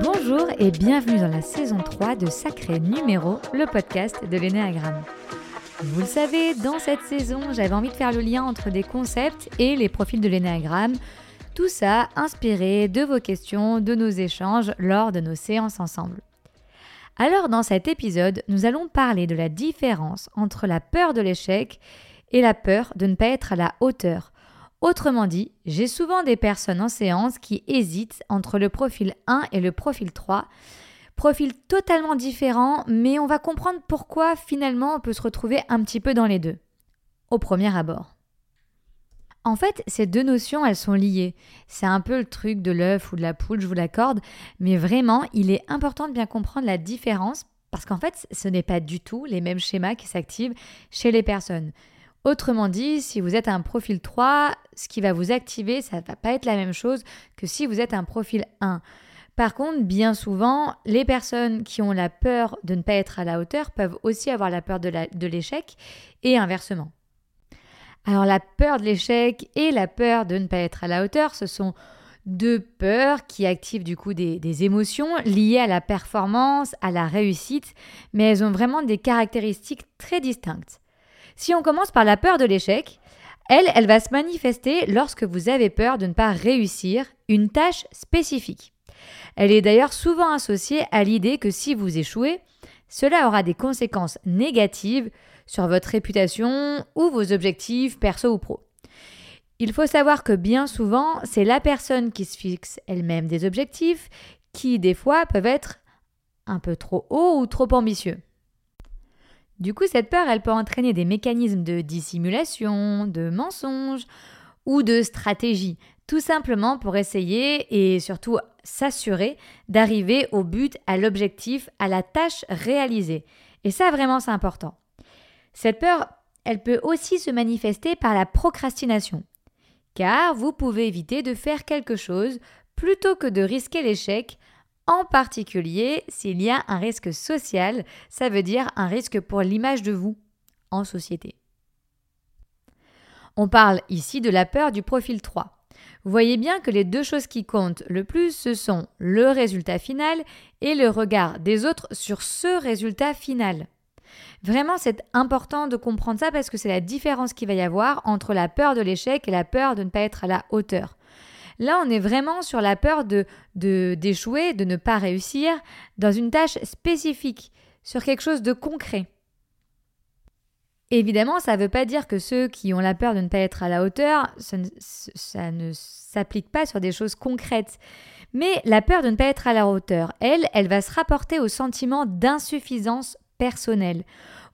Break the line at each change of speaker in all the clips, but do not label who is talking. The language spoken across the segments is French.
Bonjour et bienvenue dans la saison 3 de Sacré Numéro, le podcast de l'énéagramme. Vous le savez, dans cette saison, j'avais envie de faire le lien entre des concepts et les profils de l'énéagramme. Tout ça inspiré de vos questions, de nos échanges lors de nos séances ensemble. Alors dans cet épisode, nous allons parler de la différence entre la peur de l'échec et la peur de ne pas être à la hauteur. Autrement dit, j'ai souvent des personnes en séance qui hésitent entre le profil 1 et le profil 3. Profil totalement différents, mais on va comprendre pourquoi finalement on peut se retrouver un petit peu dans les deux. Au premier abord. En fait, ces deux notions, elles sont liées. C'est un peu le truc de l'œuf ou de la poule, je vous l'accorde, mais vraiment, il est important de bien comprendre la différence parce qu'en fait, ce n'est pas du tout les mêmes schémas qui s'activent chez les personnes. Autrement dit, si vous êtes un profil 3, ce qui va vous activer, ça ne va pas être la même chose que si vous êtes un profil 1. Par contre, bien souvent, les personnes qui ont la peur de ne pas être à la hauteur peuvent aussi avoir la peur de l'échec et inversement. Alors la peur de l'échec et la peur de ne pas être à la hauteur, ce sont deux peurs qui activent du coup des, émotions liées à la performance, à la réussite, mais elles ont vraiment des caractéristiques très distinctes. Si on commence par la peur de l'échec, elle, elle va se manifester lorsque vous avez peur de ne pas réussir une tâche spécifique. Elle est d'ailleurs souvent associée à l'idée que si vous échouez, cela aura des conséquences négatives sur votre réputation ou vos objectifs perso ou pro. Il faut savoir que bien souvent, c'est la personne qui se fixe elle-même des objectifs qui, des fois, peuvent être un peu trop hauts ou trop ambitieux. Du coup, cette peur, elle peut entraîner des mécanismes de dissimulation, de mensonge ou de stratégie, tout simplement pour essayer et surtout s'assurer d'arriver au but, à l'objectif, à la tâche réalisée. Et ça, vraiment, c'est important. Cette peur, elle peut aussi se manifester par la procrastination, car vous pouvez éviter de faire quelque chose plutôt que de risquer l'échec, en particulier s'il y a un risque social, ça veut dire un risque pour l'image de vous en société. On parle ici de la peur du profil 3. Vous voyez bien que les deux choses qui comptent le plus, ce sont le résultat final et le regard des autres sur ce résultat final. Vraiment, c'est important de comprendre ça parce que c'est la différence qu'il va y avoir entre la peur de l'échec et la peur de ne pas être à la hauteur. Là, on est vraiment sur la peur de d'échouer, de, ne pas réussir dans une tâche spécifique, sur quelque chose de concret. Évidemment, ça ne veut pas dire que ceux qui ont la peur de ne pas être à la hauteur, ça ne s'applique pas sur des choses concrètes. Mais la peur de ne pas être à la hauteur, elle, elle va se rapporter au sentiment d'insuffisance personnel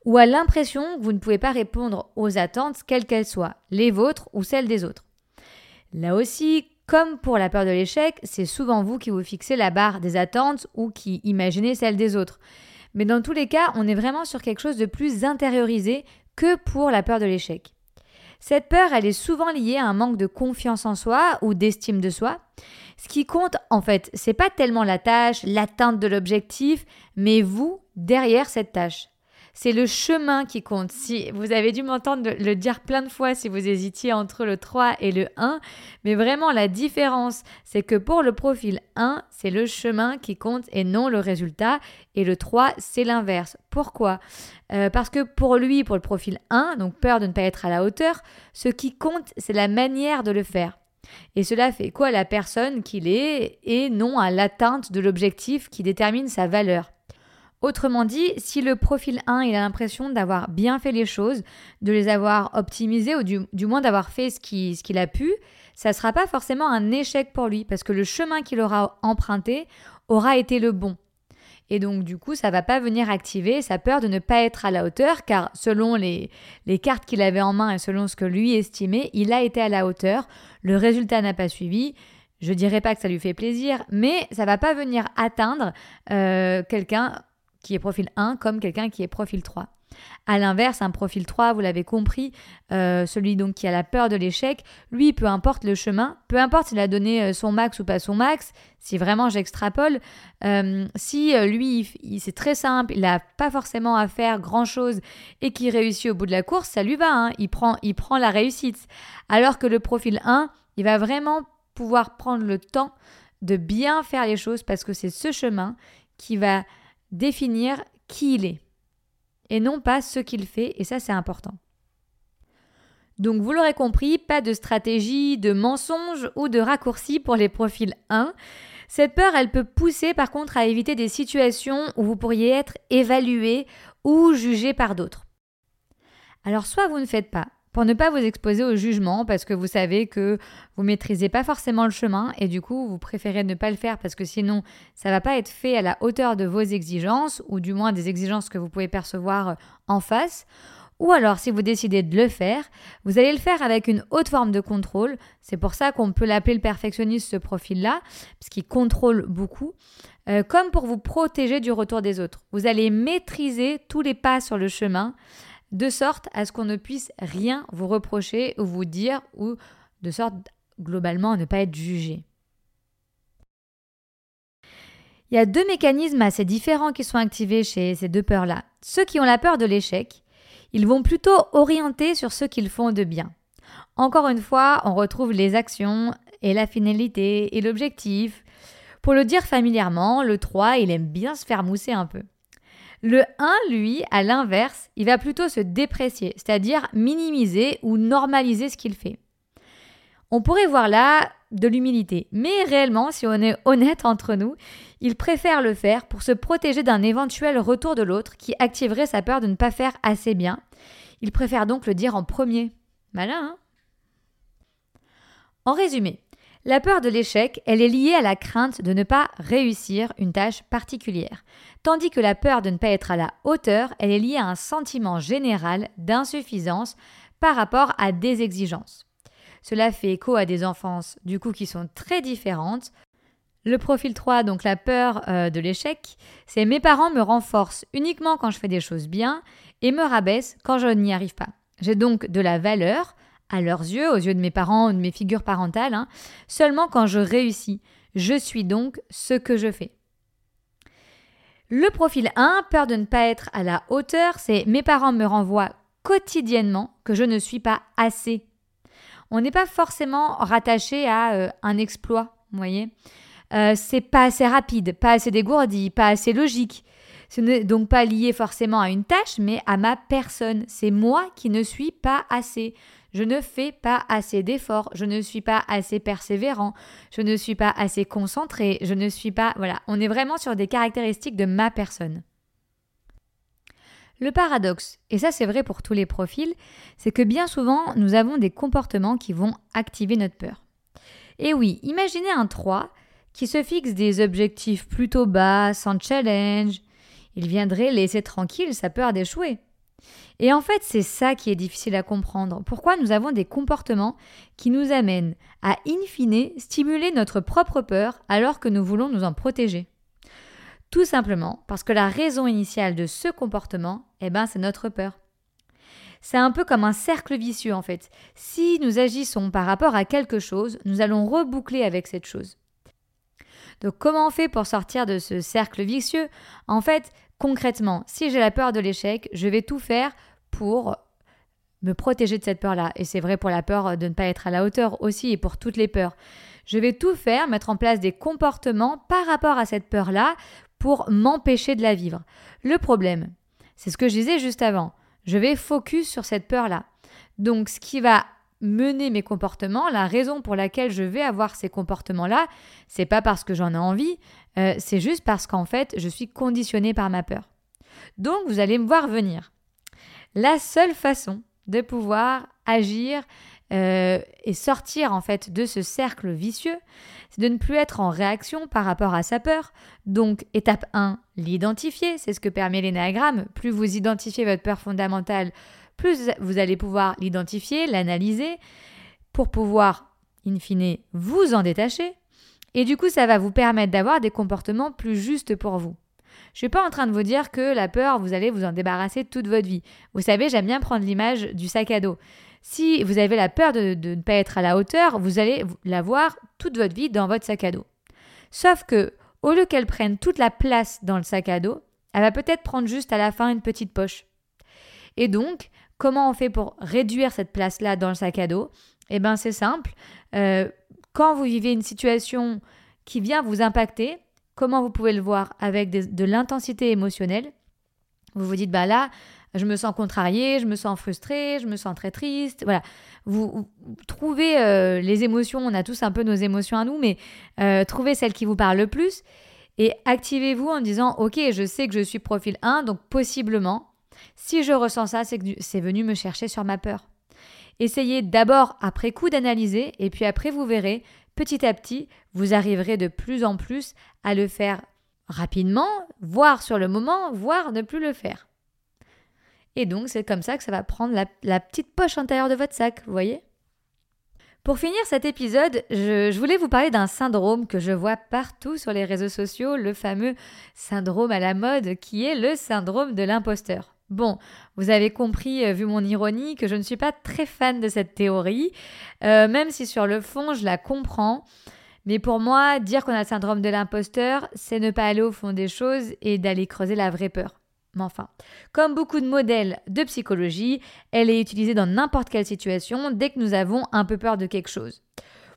ou à l'impression que vous ne pouvez pas répondre aux attentes, quelles qu'elles soient, les vôtres ou celles des autres. Là aussi, comme pour la peur de l'échec, c'est souvent vous qui vous fixez la barre des attentes ou qui imaginez celle des autres. Mais dans tous les cas, on est vraiment sur quelque chose de plus intériorisé que pour la peur de l'échec. Cette peur, elle est souvent liée à un manque de confiance en soi ou d'estime de soi. Ce qui compte, en fait, c'est pas tellement la tâche, l'atteinte de l'objectif, mais vous derrière cette tâche. C'est le chemin qui compte. Si vous avez dû m'entendre le dire plein de fois si vous hésitiez entre le 3 et le 1, mais vraiment la différence, c'est que pour le profil 1, c'est le chemin qui compte et non le résultat, et le 3, c'est l'inverse. Pourquoi? Euh, Parce que pour lui, pour le profil 1, donc peur de ne pas être à la hauteur, ce qui compte, c'est la manière de le faire. Et cela fait quoi à la personne qu'il est et non à l'atteinte de l'objectif qui détermine sa valeur? Autrement dit, si le profil 1 il a l'impression d'avoir bien fait les choses, de les avoir optimisées ou du, moins d'avoir fait ce qu'il a pu, ça ne sera pas forcément un échec pour lui parce que le chemin qu'il aura emprunté aura été le bon. Et donc du coup, ça va pas venir activer sa peur de ne pas être à la hauteur car selon les, les cartes qu'il avait en main et selon ce que lui estimait, il a été à la hauteur, le résultat n'a pas suivi. Je dirais pas que ça lui fait plaisir, mais ça va pas venir atteindre euh, quelqu'un qui est profil 1 comme quelqu'un qui est profil 3. À l'inverse, un profil 3, vous l'avez compris, euh, celui donc qui a la peur de l'échec, lui, peu importe le chemin, peu importe s'il a donné euh, son max ou pas son max, si vraiment j'extrapole, euh, si lui, c'est très simple, il n'a pas forcément à faire grand-chose et qu'il réussit au bout de la course, ça lui va, hein, il, prend, il prend la réussite. Alors que le profil 1, il va vraiment pouvoir prendre le temps de bien faire les choses parce que c'est ce chemin qui va définir qui il est et non pas ce qu'il fait et ça c'est important. Donc vous l'aurez compris, pas de stratégie, de mensonge ou de raccourci pour les profils 1. Cette peur, elle peut pousser par contre à éviter des situations où vous pourriez être évalué ou jugé par d'autres. Alors soit vous ne faites pas, pour ne pas vous exposer au jugement parce que vous savez que vous maîtrisez pas forcément le chemin et du coup vous préférez ne pas le faire parce que sinon ça va pas être fait à la hauteur de vos exigences ou du moins des exigences que vous pouvez percevoir en face. Ou alors, si vous décidez de le faire, vous allez le faire avec une haute forme de contrôle. C'est pour ça qu'on peut l'appeler le perfectionniste, ce profil-là, parce qu'il contrôle beaucoup, euh, comme pour vous protéger du retour des autres. Vous allez maîtriser tous les pas sur le chemin, de sorte à ce qu'on ne puisse rien vous reprocher ou vous dire, ou de sorte globalement à ne pas être jugé. Il y a deux mécanismes assez différents qui sont activés chez ces deux peurs-là. Ceux qui ont la peur de l'échec, ils vont plutôt orienter sur ce qu'ils font de bien. Encore une fois, on retrouve les actions et la finalité et l'objectif. Pour le dire familièrement, le 3, il aime bien se faire mousser un peu. Le 1, lui, à l'inverse, il va plutôt se déprécier, c'est-à-dire minimiser ou normaliser ce qu'il fait. On pourrait voir là de l'humilité, mais réellement, si on est honnête entre nous, il préfère le faire pour se protéger d'un éventuel retour de l'autre qui activerait sa peur de ne pas faire assez bien. Il préfère donc le dire en premier. Malin, hein? En résumé, la peur de l'échec, elle est liée à la crainte de ne pas réussir une tâche particulière, tandis que la peur de ne pas être à la hauteur, elle est liée à un sentiment général d'insuffisance par rapport à des exigences. Cela fait écho à des enfances du coup qui sont très différentes. Le profil 3, donc la peur euh, de l'échec, c'est mes parents me renforcent uniquement quand je fais des choses bien et me rabaissent quand je n'y arrive pas. J'ai donc de la valeur, à leurs yeux, aux yeux de mes parents ou de mes figures parentales, hein, seulement quand je réussis. Je suis donc ce que je fais. Le profil 1, peur de ne pas être à la hauteur, c'est mes parents me renvoient quotidiennement que je ne suis pas assez. On n'est pas forcément rattaché à euh, un exploit, vous voyez. Euh, c'est pas assez rapide, pas assez dégourdi, pas assez logique. Ce n'est donc pas lié forcément à une tâche, mais à ma personne. C'est moi qui ne suis pas assez. Je ne fais pas assez d'efforts, je ne suis pas assez persévérant, je ne suis pas assez concentré, je ne suis pas... Voilà, on est vraiment sur des caractéristiques de ma personne. Le paradoxe, et ça c'est vrai pour tous les profils, c'est que bien souvent nous avons des comportements qui vont activer notre peur. Et oui, imaginez un 3 qui se fixe des objectifs plutôt bas, sans challenge. Il viendrait laisser tranquille sa peur d'échouer. Et en fait, c'est ça qui est difficile à comprendre. Pourquoi nous avons des comportements qui nous amènent à, in fine, stimuler notre propre peur alors que nous voulons nous en protéger? Tout simplement parce que la raison initiale de ce comportement, eh ben, c'est notre peur. C'est un peu comme un cercle vicieux en fait. Si nous agissons par rapport à quelque chose, nous allons reboucler avec cette chose. Donc comment on fait pour sortir de ce cercle vicieux? En fait, concrètement, si j'ai la peur de l'échec, je vais tout faire pour me protéger de cette peur-là. Et c'est vrai pour la peur de ne pas être à la hauteur aussi et pour toutes les peurs. Je vais tout faire, mettre en place des comportements par rapport à cette peur-là pour m'empêcher de la vivre. Le problème, c'est ce que je disais juste avant. Je vais focus sur cette peur-là. Donc ce qui va mener mes comportements, la raison pour laquelle je vais avoir ces comportements-là, c'est pas parce que j'en ai envie, euh, c'est juste parce qu'en fait, je suis conditionnée par ma peur. Donc, vous allez me voir venir. La seule façon de pouvoir agir euh, et sortir en fait de ce cercle vicieux, c'est de ne plus être en réaction par rapport à sa peur. Donc, étape 1, l'identifier, c'est ce que permet l'énéagramme. Plus vous identifiez votre peur fondamentale, plus vous allez pouvoir l'identifier, l'analyser, pour pouvoir, in fine, vous en détacher. Et du coup, ça va vous permettre d'avoir des comportements plus justes pour vous. Je ne suis pas en train de vous dire que la peur, vous allez vous en débarrasser toute votre vie. Vous savez, j'aime bien prendre l'image du sac à dos. Si vous avez la peur de, ne pas être à la hauteur, vous allez l'avoir toute votre vie dans votre sac à dos. Sauf que, au lieu qu'elle prenne toute la place dans le sac à dos, elle va peut-être prendre juste à la fin une petite poche. Et donc, Comment on fait pour réduire cette place-là dans le sac à dos? Eh bien, c'est simple. Euh, quand vous vivez une situation qui vient vous impacter. Comment vous pouvez le voir Avec de l'intensité émotionnelle? Vous vous dites, bah là, je me sens contrariée, je me sens frustrée, je me sens très triste. Voilà. Vous, trouvez euh, les émotions, on a tous un peu nos émotions à nous, mais euh, trouvez celle qui vous parle le plus et activez-vous en disant, ok, je sais que je suis profil 1, donc possiblement, si je ressens ça, c'est que c'est venu me chercher sur ma peur. Essayez d'abord après coup d'analyser et puis après vous verrez, petit à petit, vous arriverez de plus en plus à le faire rapidement, voire sur le moment, voire ne plus le faire. Et donc c'est comme ça que ça va prendre la, petite poche intérieure de votre sac, vous voyez? Pour finir cet épisode, je, voulais vous parler d'un syndrome que je vois partout sur les réseaux sociaux, le fameux syndrome à la mode qui est le syndrome de l'imposteur. Bon, vous avez compris, euh, vu mon ironie, que je ne suis pas très fan de cette théorie, euh, même si sur le fond, je la comprends. Mais pour moi, dire qu'on a le syndrome de l'imposteur, c'est ne pas aller au fond des choses et d'aller creuser la vraie peur. Mais enfin, comme beaucoup de modèles de psychologie, elle est utilisée dans n'importe quelle situation dès que nous avons un peu peur de quelque chose.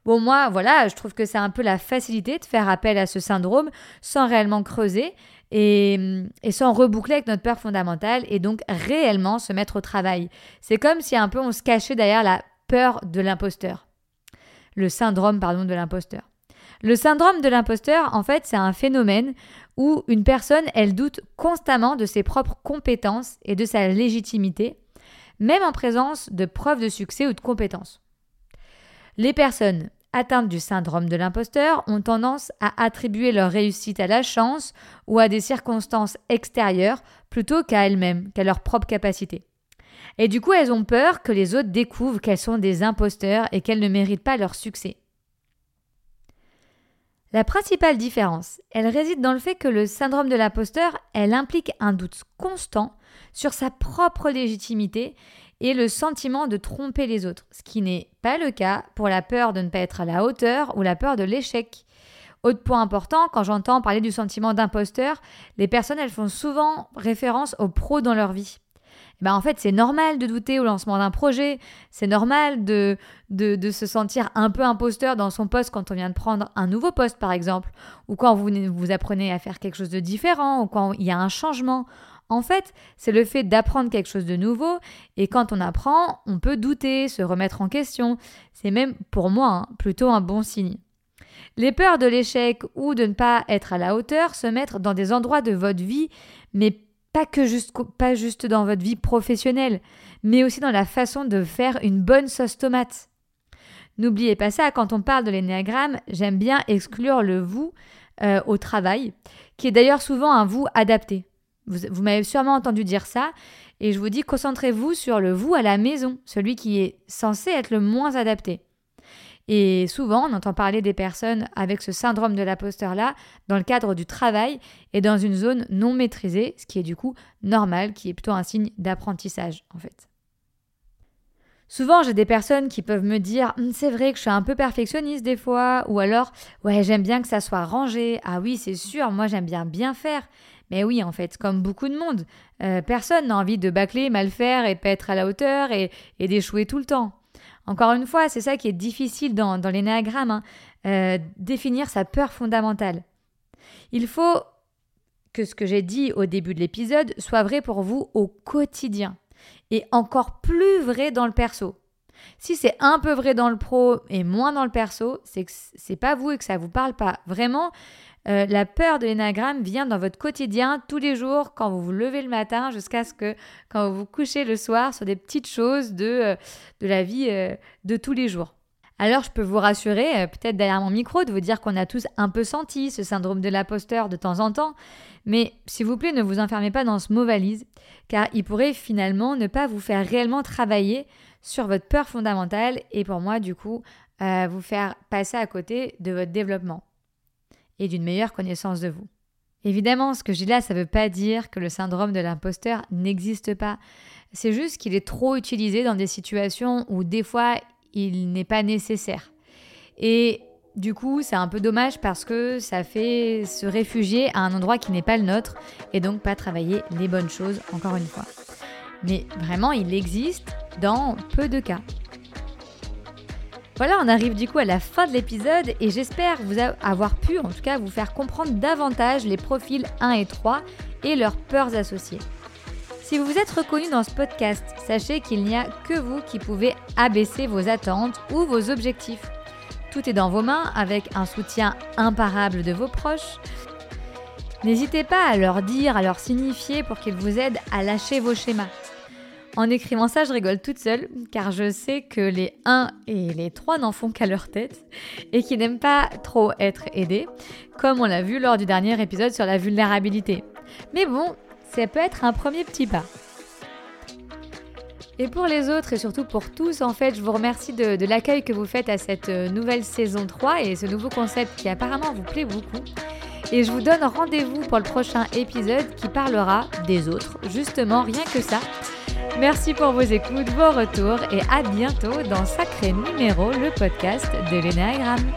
Bon, moi, voilà, je trouve que c'est un peu la facilité de faire appel à ce syndrome sans réellement creuser et, sans reboucler avec notre peur fondamentale et donc réellement se mettre au travail. C'est comme si un peu on se cachait derrière la peur de l'imposteur. Le syndrome, pardon, de l'imposteur. Le syndrome de l'imposteur, en fait, c'est un phénomène où une personne, elle doute constamment de ses propres compétences et de sa légitimité, même en présence de preuves de succès ou de compétences. Les personnes atteintes du syndrome de l'imposteur ont tendance à attribuer leur réussite à la chance ou à des circonstances extérieures plutôt qu'à elles-mêmes, qu'à leurs propres capacités. Et du coup, elles ont peur que les autres découvrent qu'elles sont des imposteurs et qu'elles ne méritent pas leur succès. La principale différence, elle réside dans le fait que le syndrome de l'imposteur, elle implique un doute constant sur sa propre légitimité et le sentiment de tromper les autres, ce qui n'est pas le cas pour la peur de ne pas être à la hauteur ou la peur de l'échec. Autre point important, quand j'entends parler du sentiment d'imposteur, les personnes elles font souvent référence aux pros dans leur vie. Eh ben en fait, c'est normal de douter au lancement d'un projet, c'est normal de, de, se sentir un peu imposteur dans son poste quand on vient de prendre un nouveau poste, par exemple, ou quand vous, vous apprenez à faire quelque chose de différent, ou quand il y a un changement. En fait, c'est le fait d'apprendre quelque chose de nouveau, et quand on apprend, on peut douter, se remettre en question. C'est même, pour moi, hein, plutôt un bon signe. Les peurs de l'échec ou de ne pas être à la hauteur se mettent dans des endroits de votre vie, mais pas juste, dans votre vie professionnelle, mais aussi dans la façon de faire une bonne sauce tomate. N'oubliez pas ça, quand on parle de l'énéagramme, j'aime bien exclure le vous euh, au travail, qui est d'ailleurs souvent un vous adapté. Vous, vous m'avez sûrement entendu dire ça, et je vous dis concentrez-vous sur le vous à la maison, celui qui est censé être le moins adapté. Et souvent, on entend parler des personnes avec ce syndrome de l'imposteur-là dans le cadre du travail et dans une zone non maîtrisée, ce qui est du coup normal, qui est plutôt un signe d'apprentissage en fait. Souvent, j'ai des personnes qui peuvent me dire hum, c'est vrai que je suis un peu perfectionniste des fois, ou alors ouais, j'aime bien que ça soit rangé. Ah oui, c'est sûr, moi j'aime bien bien faire. Mais oui, en fait, comme beaucoup de monde, euh, personne n'a envie de bâcler, mal faire et pas être à la hauteur et d'échouer tout le temps. Encore une fois, c'est ça qui est difficile dans, dans l'énéagramme, hein. euh, définir sa peur fondamentale. Il faut que ce que j'ai dit au début de l'épisode soit vrai pour vous au quotidien et encore plus vrai dans le perso. Si c'est un peu vrai dans le pro et moins dans le perso, c'est que c'est pas vous et que ça vous parle pas. Vraiment, euh, la peur de l'énagramme vient dans votre quotidien tous les jours, quand vous vous levez le matin jusqu'à ce que quand vous vous couchez le soir sur des petites choses de, euh, de la vie euh, de tous les jours. Alors je peux vous rassurer, peut-être derrière mon micro, de vous dire qu'on a tous un peu senti ce syndrome de l'imposteur de temps en temps, mais s'il vous plaît ne vous enfermez pas dans ce mot valise, car il pourrait finalement ne pas vous faire réellement travailler sur votre peur fondamentale et pour moi du coup vous faire passer à côté de votre développement et d'une meilleure connaissance de vous. Évidemment, ce que dis là, ça ne veut pas dire que le syndrome de l'imposteur n'existe pas. C'est juste qu'il est trop utilisé dans des situations où des fois il n'est pas nécessaire. Et du coup, c'est un peu dommage parce que ça fait se réfugier à un endroit qui n'est pas le nôtre et donc pas travailler les bonnes choses, encore une fois. Mais vraiment, il existe dans peu de cas. Voilà, on arrive du coup à la fin de l'épisode et j'espère vous avoir pu en tout cas vous faire comprendre davantage les profils 1 et 3 et leurs peurs associées. Si vous vous êtes reconnu dans ce podcast, sachez qu'il n'y a que vous qui pouvez abaisser vos attentes ou vos objectifs. Tout est dans vos mains avec un soutien imparable de vos proches. N'hésitez pas à leur dire, à leur signifier pour qu'ils vous aident à lâcher vos schémas. En écrivant ça, je rigole toute seule, car je sais que les 1 et les 3 n'en font qu'à leur tête et qui n'aiment pas trop être aidés, comme on l'a vu lors du dernier épisode sur la vulnérabilité. Mais bon, ça peut être un premier petit pas. Et pour les autres et surtout pour tous, en fait, je vous remercie de, l'accueil que vous faites à cette euh, nouvelle saison 3 et ce nouveau concept qui apparemment vous plaît beaucoup. Et je vous donne rendez-vous pour le prochain épisode qui parlera des autres, justement, rien que ça. Merci pour vos écoutes, vos retours et à bientôt dans Sacré Numéro, le podcast de l'Énéagramme.